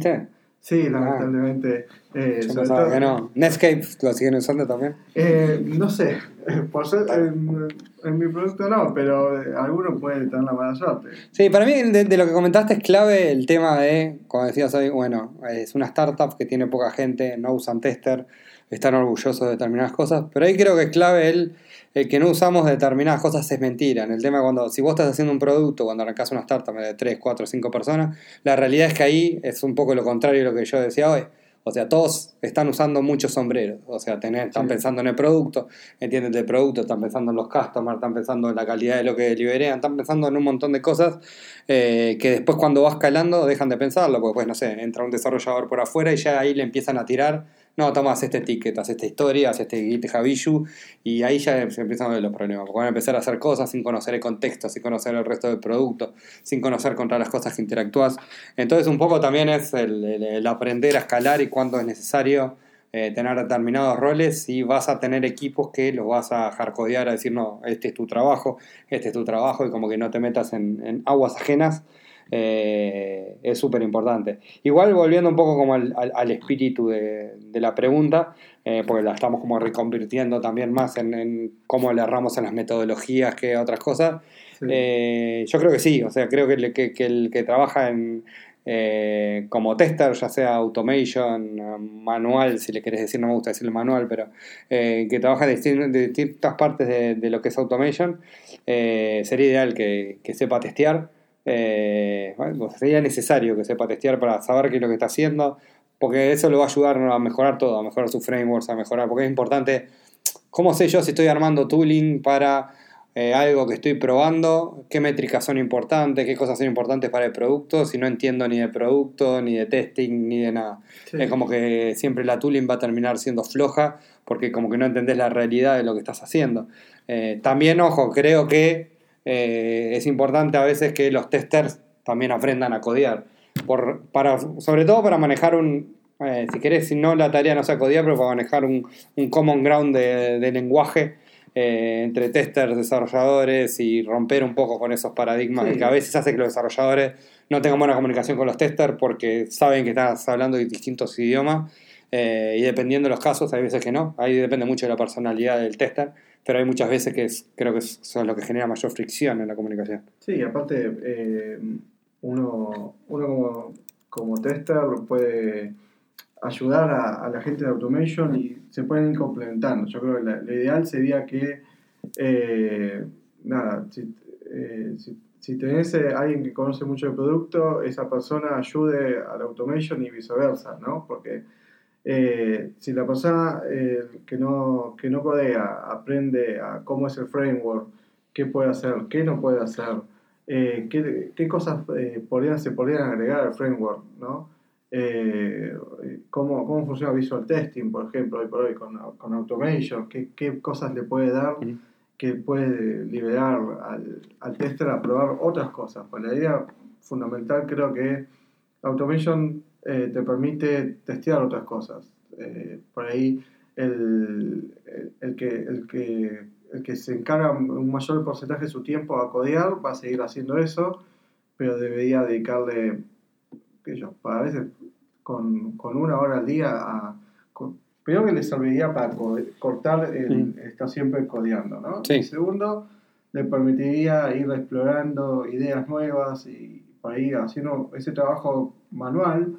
Sí, lamentablemente. eh, Yo sobre pensaba todo- que no. Netscape lo siguen usando también. eh, no sé, por ser, en, en mi producto no, pero eh, alguno puede tener la mala suerte. Sí, para mí de, de lo que comentaste es clave el tema de, como decías hoy, bueno, es una startup que tiene poca gente, no usan tester, están orgullosos de determinadas cosas, pero ahí creo que es clave el, el que no usamos determinadas cosas es mentira. En el tema cuando, si vos estás haciendo un producto, cuando arrancás una startup de 3, 4, 5 personas, la realidad es que ahí es un poco lo contrario de lo que yo decía hoy. O sea, todos están usando muchos sombreros. O sea, tenés- están Sí. pensando en el producto, entienden del producto, están pensando en los customers, están pensando en la calidad de lo que deliverean, están pensando en un montón de cosas eh, que después cuando vas calando dejan de pensarlo, porque pues no sé, entra un desarrollador por afuera y ya ahí le empiezan a tirar, no, tomas este ticket, haz esta historia, haz este issue, y ahí ya se empiezan a ver los problemas, porque van a empezar a hacer cosas sin conocer el contexto, sin conocer el resto del producto, sin conocer contra las cosas que interactúas. Entonces un poco también es el, aprender a escalar y cuándo es necesario eh, tener determinados roles y vas a tener equipos que los vas a hardcodear a decir, no, este es tu trabajo, este es tu trabajo y como que no te metas en aguas ajenas. Eh, es súper importante. Igual volviendo un poco como al, al- al espíritu de, de la pregunta, eh, porque la estamos como reconvirtiendo también más en, en cómo le erramos en las metodologías que otras cosas. Sí. Eh, yo creo que sí, o sea, creo que, el que, que el que trabaja en, eh, como tester, ya sea automation, manual, si le querés decir, no me gusta decirle manual, pero eh, que trabaja de, distin- de distintas partes de, de lo que es automation, eh, sería ideal que, que sepa testear. Eh, bueno, sería necesario que sepa testear para saber qué es lo que está haciendo, porque eso lo va a ayudar a mejorar todo, a mejorar sus frameworks, a mejorar, porque es importante, ¿cómo sé yo si estoy armando tooling para eh, algo que estoy probando, qué métricas son importantes, qué cosas son importantes para el producto, si no entiendo ni de producto, ni de testing, ni de nada. Sí. Es como que siempre la tooling va a terminar siendo floja porque como que no entendés la realidad de lo que estás haciendo. Eh, también, ojo, creo que eh, es importante a veces que los testers también aprendan a codear. Por, para, sobre todo para manejar un, eh, si querés, si no la tarea no sea codear, pero para manejar un, un common ground de, de lenguaje eh, entre testers, desarrolladores y romper un poco con esos paradigmas Sí. que a veces hace que los desarrolladores no tengan buena comunicación con los testers porque saben que estás hablando de distintos idiomas eh, y dependiendo de los casos hay veces que no, ahí depende mucho de la personalidad del tester, pero hay muchas veces que es- creo que es- son lo que genera mayor fricción en la comunicación. Sí, aparte, eh, uno, uno como, como tester puede ayudar a, a la gente de automation y se pueden ir complementando. Yo creo que la- lo ideal sería que, eh, nada, si, eh, si, si tenés eh, alguien que conoce mucho el producto, esa persona ayude al automation y viceversa, ¿no? Porque eh, si la persona eh, que, no, que no codea aprende a cómo es el framework, qué puede hacer, qué no puede hacer, eh, qué, qué cosas eh, podrían, se podrían agregar al framework, ¿no? Eh, cómo, cómo funciona Visual Testing, por ejemplo, hoy por hoy con, con Automation, qué, qué cosas le puede dar que puede liberar al, al tester a probar otras cosas. Pues la idea fundamental creo que Automation eh, te permite testear otras cosas. Eh, por ahí el, el- el que, el, que, el que se encarga un mayor porcentaje de su tiempo a codear va a seguir haciendo eso, pero debería dedicarle, qué yo, a veces con, con una hora al día a... con- Primero que le serviría para co- cortar el Mm. estar siempre codeando, ¿no? Sí. Y segundo, le permitiría ir explorando ideas nuevas y por ahí haciendo ese trabajo manual,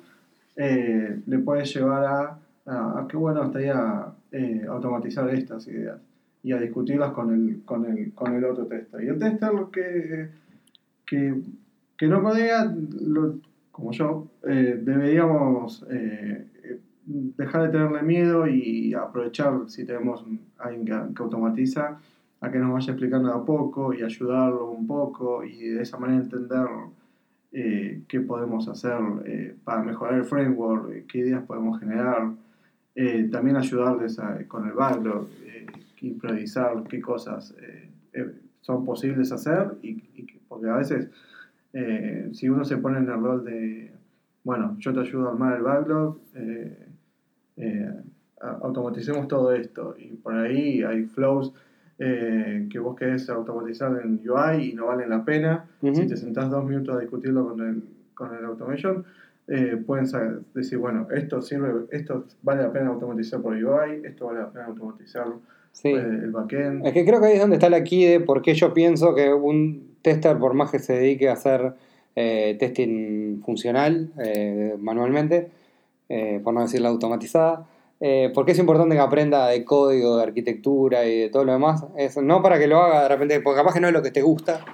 eh, le puede llevar a, a, a qué bueno estaría eh, automatizar estas ideas y a discutirlas con el, con el, con el otro tester. Y el tester que, que, que no codea, como yo, eh, deberíamos eh, dejar de tenerle miedo y aprovechar si tenemos alguien que, que automatiza a que nos vaya explicando de a poco y ayudarlo un poco y de esa manera entender eh, qué podemos hacer eh, para mejorar el framework, eh, qué ideas podemos generar, también ayudarles con el backlog, eh, improvisar qué cosas son posibles hacer y, y que- porque a veces si uno se pone en el rol de, bueno, yo te ayudo a armar el backlog, automaticemos todo esto y por ahí hay flows eh, que vos querés automatizar en UI y no valen la pena. Si te sentás dos minutos a discutirlo con el, con el automation, eh, pueden decir, bueno, esto sirve, esto vale la pena automatizar por UI, esto vale la pena automatizar Sí. eh, el backend. Es que creo que ahí es donde está la key de por qué yo pienso que un tester, por más que se dedique a hacer eh, testing funcional manualmente, por no decir la automatizada, eh, porque es importante que aprenda de código, de arquitectura y de todo lo demás. Es, no para que lo haga de repente, porque capaz que no es lo que te gusta,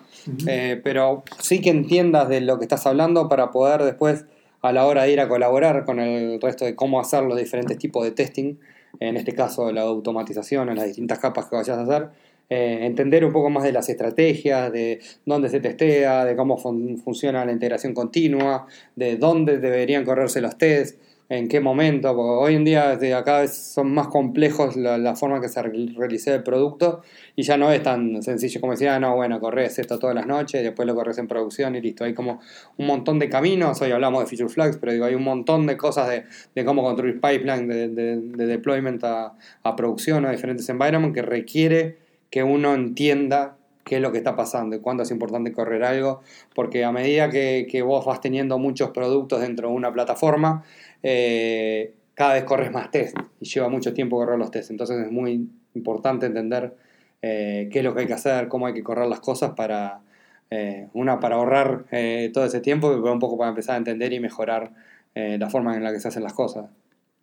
eh, pero sí que entiendas de lo que estás hablando para poder después, a la hora de ir a colaborar con el resto de cómo hacer los diferentes tipos de testing, en este caso la automatización en las distintas capas que vayas a hacer, eh, entender un poco más de las estrategias, de dónde se testea, de cómo fun- funciona la integración continua, de dónde deberían correrse los tests, en qué momento, porque hoy en día de cada vez son más complejos la, la forma que se re- realice el producto y ya no es tan sencillo como decir, ah, no, bueno, corres esto todas las noches, después lo corres en producción y listo. Hay como un montón de caminos, hoy hablamos de feature flags, pero digo, hay un montón de cosas de, de cómo construir pipeline de, de- de deployment a, a producción a diferentes environments que requiere que uno entienda qué es lo que está pasando y cuándo es importante correr algo, porque a medida que, que vos vas teniendo muchos productos dentro de una plataforma, eh, cada vez corres más test y lleva mucho tiempo correr los test. Entonces es muy importante entender eh, qué es lo que hay que hacer, cómo hay que correr las cosas para, eh, una, para ahorrar todo ese tiempo y un poco para empezar a entender y mejorar la forma en la que se hacen las cosas.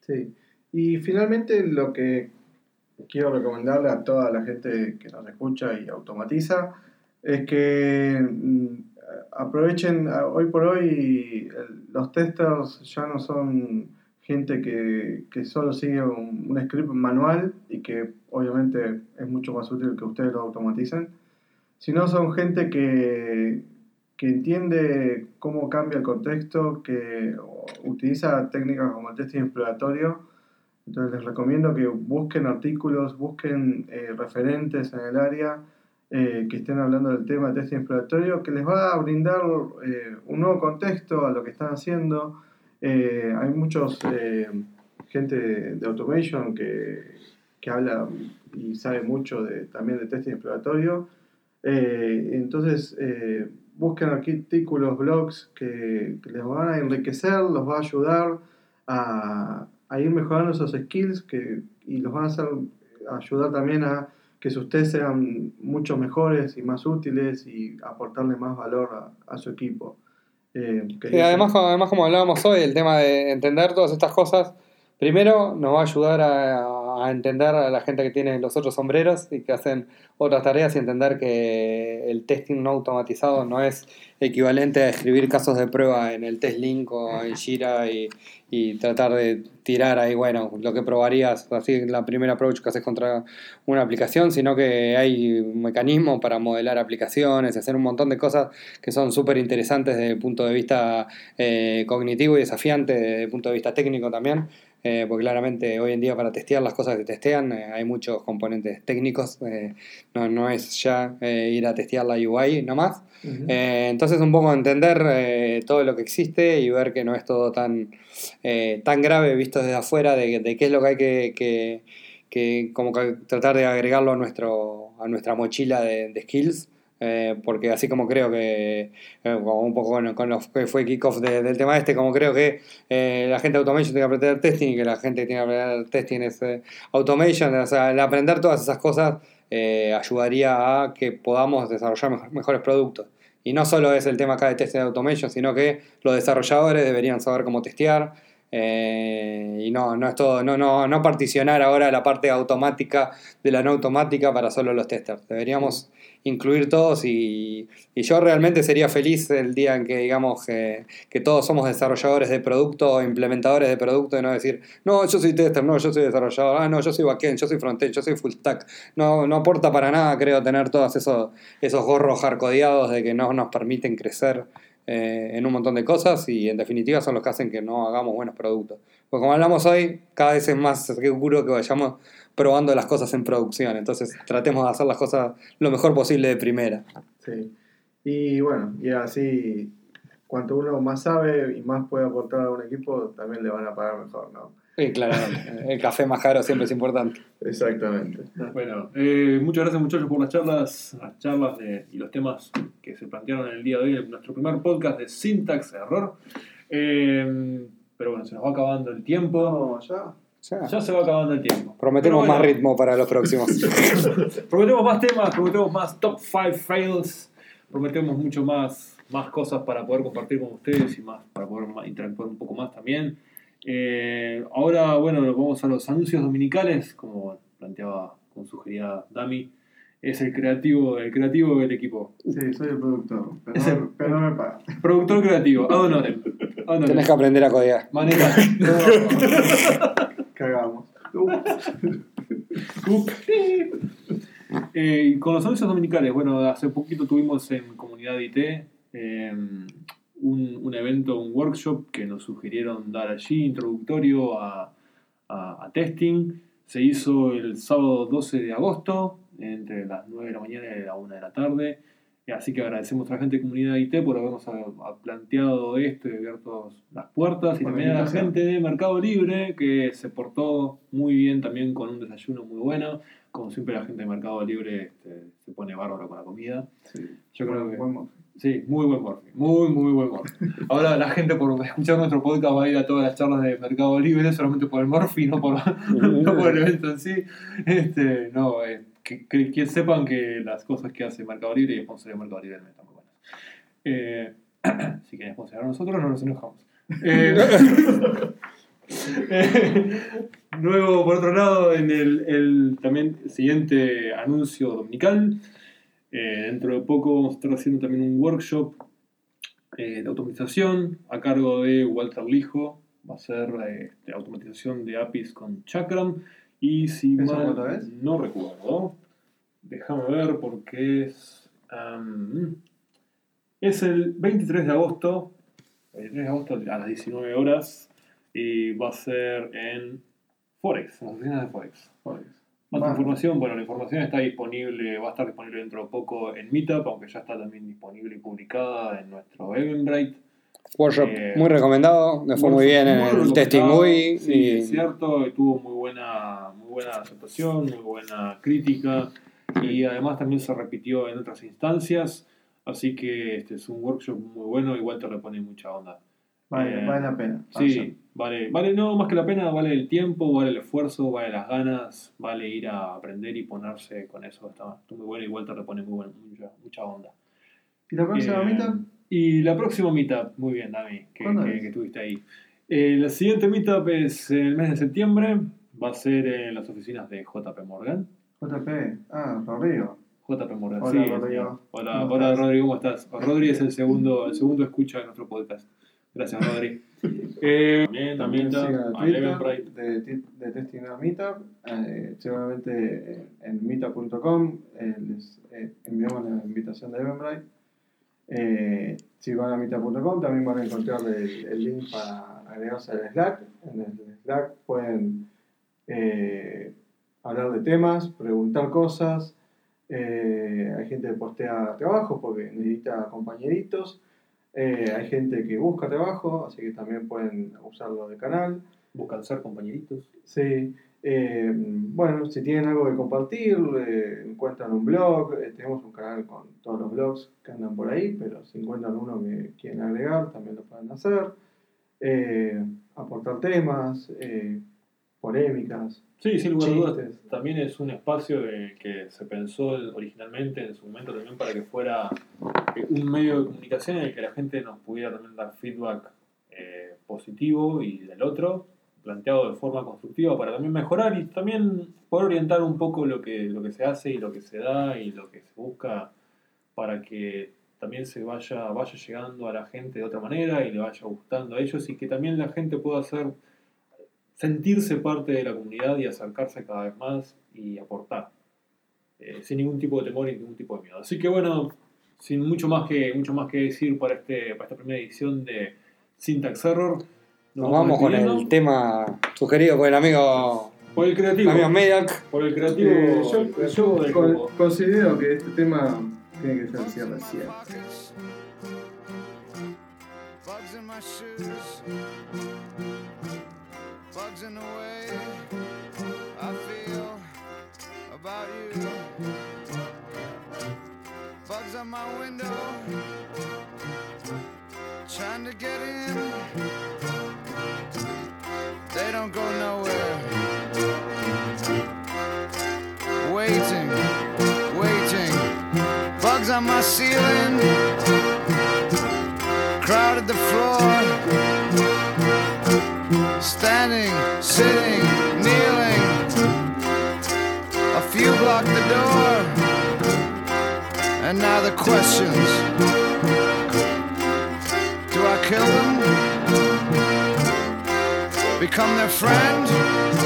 Sí. Y finalmente lo que quiero recomendarle a toda la gente que nos escucha y automatiza es que mm, aprovechen, a- hoy por hoy los testers ya no son gente que, que solo sigue un, un script manual y que obviamente es mucho más útil que ustedes lo automaticen, sino son gente que, que entiende cómo cambia el contexto, que utiliza técnicas como el testing exploratorio. Entonces les recomiendo que busquen artículos, busquen eh, referentes en el área eh, que estén hablando del tema de testing exploratorio, que les va a brindar eh, un nuevo contexto a lo que están haciendo. Eh, hay muchos eh, gente de, automation que, que habla y sabe mucho de, también de testing exploratorio. Eh, entonces, eh, busquen artículos, blogs que, que les van a enriquecer, los va a ayudar a, a ir mejorando esos skills que, y los van a hacer, ayudar también a que sus test sean mucho mejores y más útiles y aportarle más valor a, a su equipo. Eh, Sí, además, como- además, como hablábamos hoy, el tema de entender todas estas cosas, primero nos va a ayudar a, a entender a la gente que tiene los otros sombreros y que hacen otras tareas y entender que el testing no automatizado no es equivalente a escribir casos de prueba en el test link o en Jira y, y tratar de tirar ahí, bueno, lo que probarías, así la primera approach que haces contra una aplicación, sino que hay un mecanismo para modelar aplicaciones, hacer un montón de cosas que son súper interesantes desde el punto de vista eh, cognitivo y desafiante, desde el punto de vista técnico también, eh, porque claramente hoy en día para testear las cosas que testean eh, hay muchos componentes técnicos, eh, no, no es ya ir a testear la UI nomás. Eh, entonces un poco entender todo lo que existe y ver que no es todo tan, eh, tan grave visto desde afuera de, de qué es lo que hay que, que, que como que tratar de agregarlo a, nuestro, a nuestra mochila de, de skills. Eh, porque así como creo que, eh, un poco con, con lo que fue kickoff de- del tema este, como creo que eh, la gente de automation tiene que aprender testing y que la gente que tiene que aprender testing es eh, automation, o sea, el aprender todas esas cosas eh, ayudaría a que podamos desarrollar mejor- mejores productos. Y no solo es el tema acá de testing de automation, sino que los desarrolladores deberían saber cómo testear. y no, no es todo, no, no, no particionar ahora la parte automática de la no automática para solo los testers. Deberíamos incluir todos y, yo realmente sería feliz el día en que digamos que, todos somos desarrolladores de producto implementadores de producto y no decir, no, yo soy tester, no, yo soy desarrollador, ah, no, yo soy backend, yo soy frontend, yo soy full stack. No, no aporta para nada, creo, tener todos esos, esos gorros hardcodeados de que no nos permiten crecer eh, en un montón de cosas y en definitiva son los que hacen que no hagamos buenos productos. Porque como hablamos hoy, cada vez es más seguro que vayamos probando las cosas en producción. Entonces tratemos de hacer las cosas lo mejor posible de primera. Sí. Y bueno, y así, cuanto uno más sabe y más puede aportar a un equipo, también le van a pagar mejor, ¿no? Y claro, el café más caro siempre es importante. Exactamente. Bueno, eh, muchas gracias muchachos por las charlas, las charlas de- y los temas que se plantearon en el día de hoy en nuestro primer podcast de Syntax Error. Eh, pero bueno, se nos va acabando el tiempo. Vamos ya. Ya. Ya se va acabando el tiempo. Prometemos más ritmo para los próximos. Prometemos más temas, prometemos más top 5 fails, prometemos mucho más, más cosas para poder compartir con ustedes y más para poder interactuar un poco más también. Eh, ahora, bueno, nos vamos a los anuncios dominicales, como planteaba, como sugería Dami. Es el creativo, el creativo del equipo. Sí, soy el productor, pero, Es el- no, pero no me pagan. Productor creativo, ad honorem. Tenés que aprender a codear. Maneja. Cagamos. Eh, con los anuncios dominicales, bueno, hace poquito tuvimos en Comunidad IT eh, un, evento, un workshop que nos sugirieron dar allí, introductorio a, a- a testing. Se hizo el sábado 12 de agosto, entre las 9 de la mañana y la 1 de la tarde. Así que agradecemos a la gente de Comunidad IT por habernos a- a planteado esto y abierto las puertas. Y también a la gente de Mercado Libre que se portó muy bien también con un desayuno muy bueno. Como siempre la gente de Mercado Libre este, se pone bárbaro con la comida. Sí. Yo creo que... Buen- buen- Sí, muy buen morfi, muy, muy buen morfi. Ahora la gente por escuchar nuestro podcast va a ir a todas las charlas de Mercado Libre solamente por el morfi, no por, no por el evento en sí. Este, no, eh, que, sepan que las cosas que hace Mercado Libre y sponsor de Mercado Libre están muy buenas. Eh, si quieren sponsorar a nosotros, no nos enojamos. Eh, por otro lado, en el, el también siguiente anuncio dominical, eh, dentro de poco vamos a estar haciendo también un workshop eh, de automatización a cargo de Walter Lijo. Va a ser automatización de APIs con Chakram. Y si ¿Eso mal es? no recuerdo, déjame ver porque es. es el 23 de agosto. 23 de agosto a las 19 horas. Y va a ser en Forex, en las oficinas de Forex. Forex. Más información, bueno, la información está disponible, va a estar disponible dentro de poco en Meetup, aunque ya está también disponible y publicada en nuestro Eventbrite. Workshop Eh, muy recomendado, le fue muy bien en Muy el testing. GUI. Sí, y- es cierto, y tuvo muy buena, muy buena aceptación, muy buena crítica y además también se repitió en otras instancias. Así que este es un workshop muy bueno y Walter le pone mucha onda. Vale, Eh, vale la pena. Sí, vale, vale, no, más que la pena, vale el tiempo, vale el esfuerzo, vale las ganas, vale ir a aprender y ponerse con eso. Está, está muy bueno y Walter le pone muy buen- mucha, mucha onda. ¿Y la próxima Eh, meetup? Y la próxima meetup, muy bien, Dami, que, ¿Cuándo que, es? que estuviste ahí. Eh, la siguiente meetup es en el mes de septiembre, va a ser en las oficinas de JP Morgan. JP. Ah, Rodrigo. JP Morgan, Hola, sí. Rodrigo. Hola, ¿Cómo hola estás? Rodrigo, ¿cómo estás? Rodri es el segundo, el segundo escucha de nuestro podcast. Gracias, Rodri. Eh, también, también También a Twitter de, de Testing a Meetup. eh, seguramente en meetup.com eh, les eh, enviamos la invitación de Eventbrite. Eh, si van a meetup.com también van a encontrar el, el link para agregarse al Slack. En el Slack pueden eh, hablar de temas, preguntar cosas. eh, hay gente que postea trabajo porque necesita compañeritos. Eh, hay gente que busca trabajo, así que también pueden usarlo de canal. Buscan ser compañeritos. Sí. Eh, bueno, si tienen algo que compartir, eh, encuentran un blog. eh, tenemos un canal con todos los blogs que andan por ahí, pero si encuentran uno que quieren agregar, también lo pueden hacer. Eh, aportar temas, polémicas. Sí, sin lugar a dudas. También es un espacio de- que se pensó originalmente en su momento también para que fuera un medio de comunicación en el que la gente nos pudiera también dar feedback positivo y del otro, planteado de forma constructiva para también mejorar y también poder orientar un poco lo que, lo que se hace y lo que se da y lo que se busca para que también se vaya, vaya llegando a la gente de otra manera y le vaya gustando a ellos y que también la gente pueda hacer sentirse parte de la comunidad y acercarse cada vez más y aportar eh, sin ningún tipo de temor y ningún tipo de miedo. Así que bueno, sin mucho más que mucho más que decir para este para esta primera edición de Syntax Error, Nos vamos con el tema sugerido por el amigo, por el creativo, amigo Mediac. por el creativo, Eh, yo el del con- considero que este tema tiene que ser cierre 100. Bugs in my shoes. Bugs in the way I feel about you. Bugs on my window. Trying to get in. They don't go nowhere. Waiting, waiting. Bugs on my ceiling crowded the floor. Standing, sitting, kneeling. A few blocked the door. And now the questions Do I kill them? Become their friend?